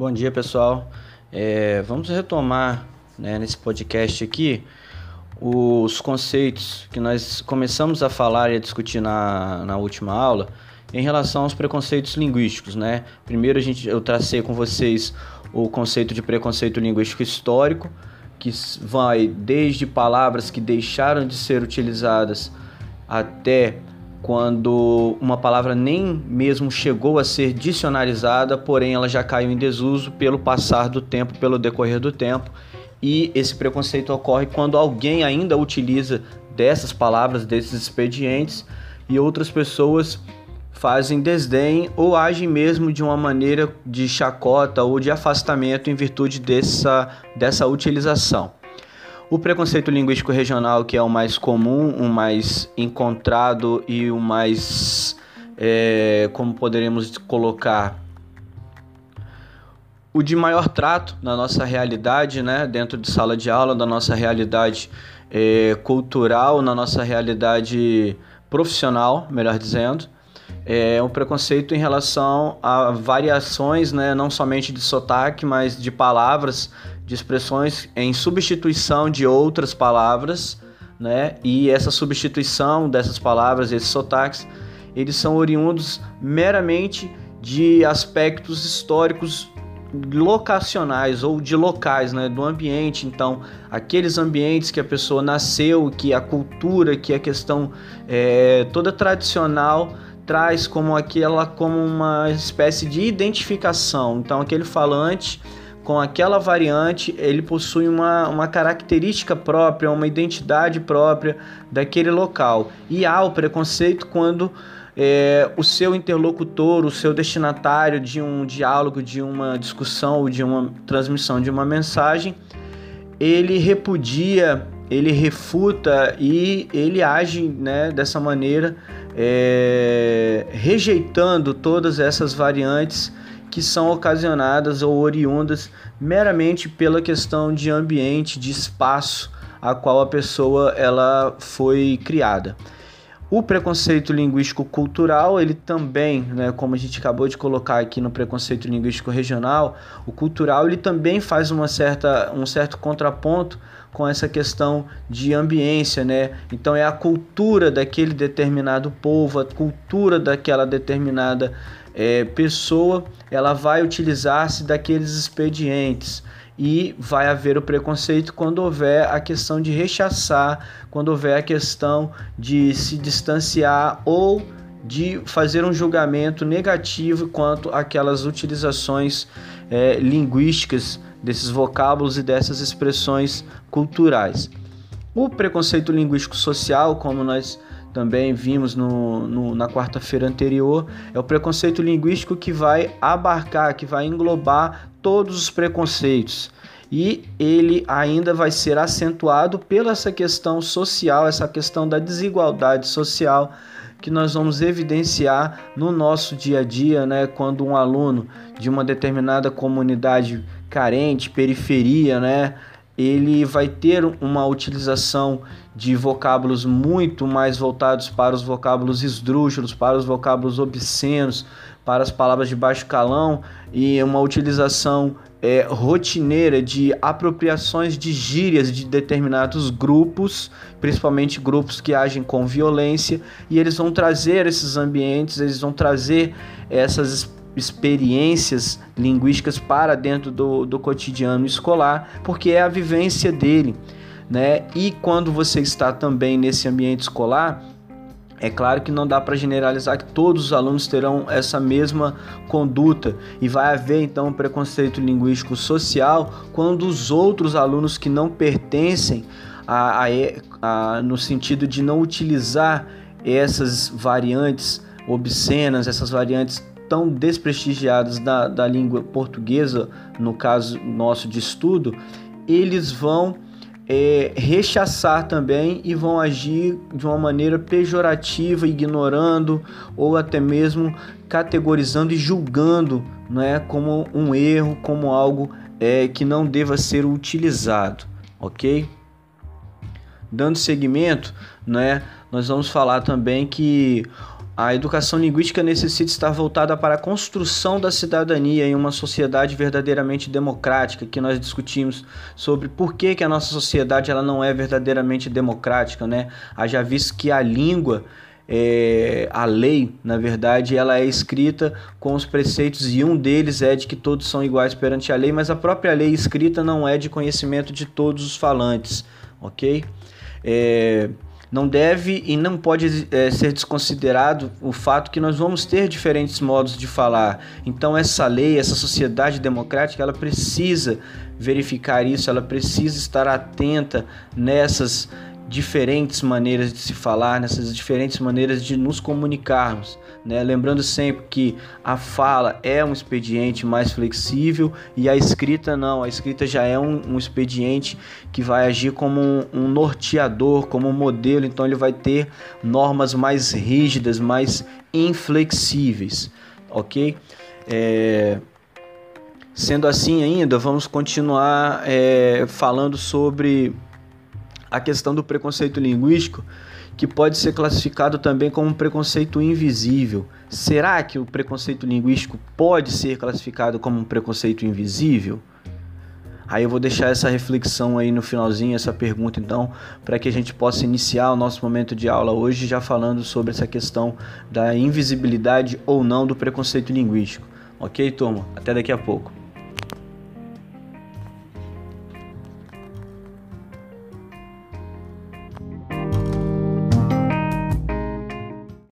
Bom dia, pessoal. É, vamos retomar né, nesse podcast aqui os conceitos que nós começamos a falar e a discutir na, na última aula em relação aos preconceitos linguísticos. Né? Primeiro, a gente, eu tracei com vocês o conceito de preconceito linguístico histórico, que vai desde palavras que deixaram de ser utilizadas até quando uma palavra nem mesmo chegou a ser dicionarizada, porém ela já caiu em desuso pelo passar do tempo, pelo decorrer do tempo. E esse preconceito ocorre quando alguém ainda utiliza dessas palavras, desses expedientes, e outras pessoas fazem desdém ou agem mesmo de uma maneira de chacota ou de afastamento em virtude dessa, dessa utilização. O preconceito linguístico regional, que é o mais comum, o mais encontrado e o mais, é, como poderemos colocar, o de maior trato na nossa realidade, né, dentro de sala de aula, da nossa realidade é, cultural, na nossa realidade profissional, melhor dizendo, é um preconceito em relação a variações, né, não somente de sotaque, mas de palavras de expressões em substituição de outras palavras, né? E essa substituição dessas palavras, esses sotaques, eles são oriundos meramente de aspectos históricos locacionais ou de locais, né, do ambiente. Então, aqueles ambientes que a pessoa nasceu, que a cultura, que a questão é, toda tradicional traz como aquela como uma espécie de identificação. Então, aquele falante com aquela variante, ele possui uma, uma característica própria, uma identidade própria daquele local. E há o preconceito quando é, o seu interlocutor, o seu destinatário de um diálogo, de uma discussão ou de uma transmissão de uma mensagem, ele repudia, ele refuta e ele age né, dessa maneira, é, rejeitando todas essas variantes que são ocasionadas ou oriundas meramente pela questão de ambiente, de espaço a qual a pessoa ela foi criada. O preconceito linguístico cultural, ele também, né, como a gente acabou de colocar aqui no preconceito linguístico regional, o cultural ele também faz uma certa, um certo contraponto com essa questão de ambiência, né? Então é a cultura daquele determinado povo, a cultura daquela determinada é, pessoa ela vai utilizar-se daqueles expedientes e vai haver o preconceito quando houver a questão de rechaçar, quando houver a questão de se distanciar ou de fazer um julgamento negativo quanto àquelas utilizações é, linguísticas desses vocábulos e dessas expressões culturais. O preconceito linguístico social, como nós também vimos no, no na quarta-feira anterior, é o preconceito linguístico que vai abarcar, que vai englobar todos os preconceitos. E ele ainda vai ser acentuado pela essa questão social, essa questão da desigualdade social que nós vamos evidenciar no nosso dia a dia, né, quando um aluno de uma determinada comunidade carente, periferia, né, ele vai ter uma utilização de vocábulos muito mais voltados para os vocábulos esdrúxulos, para os vocábulos obscenos, para as palavras de baixo calão e uma utilização é, rotineira de apropriações de gírias de determinados grupos, principalmente grupos que agem com violência, e eles vão trazer esses ambientes, eles vão trazer essas experiências linguísticas para dentro do, do cotidiano escolar, porque é a vivência dele. Né? E quando você está também nesse ambiente escolar, é claro que não dá para generalizar que todos os alunos terão essa mesma conduta. E vai haver então um preconceito linguístico social quando os outros alunos que não pertencem a, a, a, no sentido de não utilizar essas variantes obscenas, essas variantes tão desprestigiadas da, da língua portuguesa, no caso nosso de estudo, eles vão é, rechaçar também e vão agir de uma maneira pejorativa, ignorando ou até mesmo categorizando e julgando né, como um erro, como algo é, que não deva ser utilizado, ok? Dando seguimento, né, nós vamos falar também que A educação linguística necessita estar voltada para a construção da cidadania em uma sociedade verdadeiramente democrática, que nós discutimos sobre por que, que a nossa sociedade ela não é verdadeiramente democrática, né? Haja visto que a língua é, a lei, na verdade, ela é escrita com os preceitos e um deles é de que todos são iguais perante a lei, mas a própria lei escrita não é de conhecimento de todos os falantes, ok? É, não deve e não pode é, ser desconsiderado o fato que nós vamos ter diferentes modos de falar. Então essa lei, essa sociedade democrática, ela precisa verificar isso, ela precisa estar atenta nessas diferentes maneiras de se falar, nessas diferentes maneiras de nos comunicarmos. Né? Lembrando sempre que a fala é um expediente mais flexível e a escrita não. A escrita já é um, um expediente que vai agir como um, um, norteador, como um modelo, então ele vai ter normas mais rígidas, mais inflexíveis, ok? É... Sendo assim, ainda vamos continuar é, falando sobre a questão do preconceito linguístico, que pode ser classificado também como um preconceito invisível. Será que o preconceito linguístico pode ser classificado como um preconceito invisível? Aí eu vou deixar essa reflexão aí no finalzinho, essa pergunta então, para que a gente possa iniciar o nosso momento de aula hoje já falando sobre essa questão da invisibilidade ou não do preconceito linguístico. Ok, turma? Até daqui a pouco.